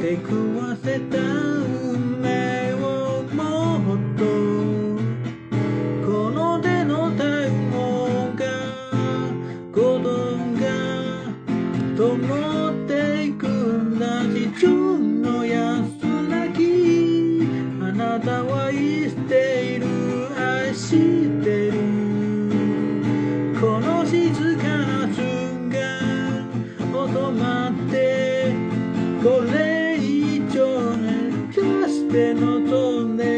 出く。わせた運命をもっとこの手の太陽が鼓動が灯っていくんだ地中の安らぎ。あなたは愛している。愛してる。この静かな瞬間音まってこれ te noto donde